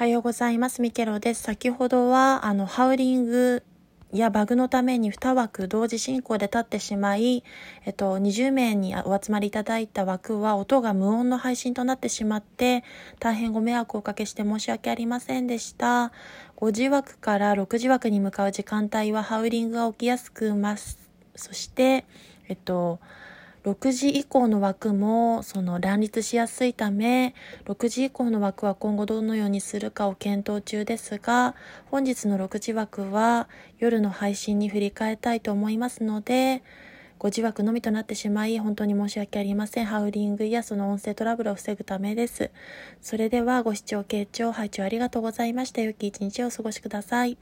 おはようございます。ミケロです。先ほどは、あの、ハウリングやバグのために2枠同時進行で立ってしまい、えっと、20名にお集まりいただいた枠は音が無音の配信となってしまって、大変ご迷惑をおかけして申し訳ありませんでした。5時枠から6時枠に向かう時間帯はハウリングが起きやすくます。そして、えっと、6時以降の枠もその乱立しやすいため6時以降の枠は今後どのようにするかを検討中ですが本日の6時枠は夜の配信に振り替えたいと思いますので5時枠のみとなってしまい本当に申し訳ありません。ハウリングやその音声トラブルを防ぐためです。それではご視聴傾聴拝聴ありがとうございました良き一日をお過ごしください。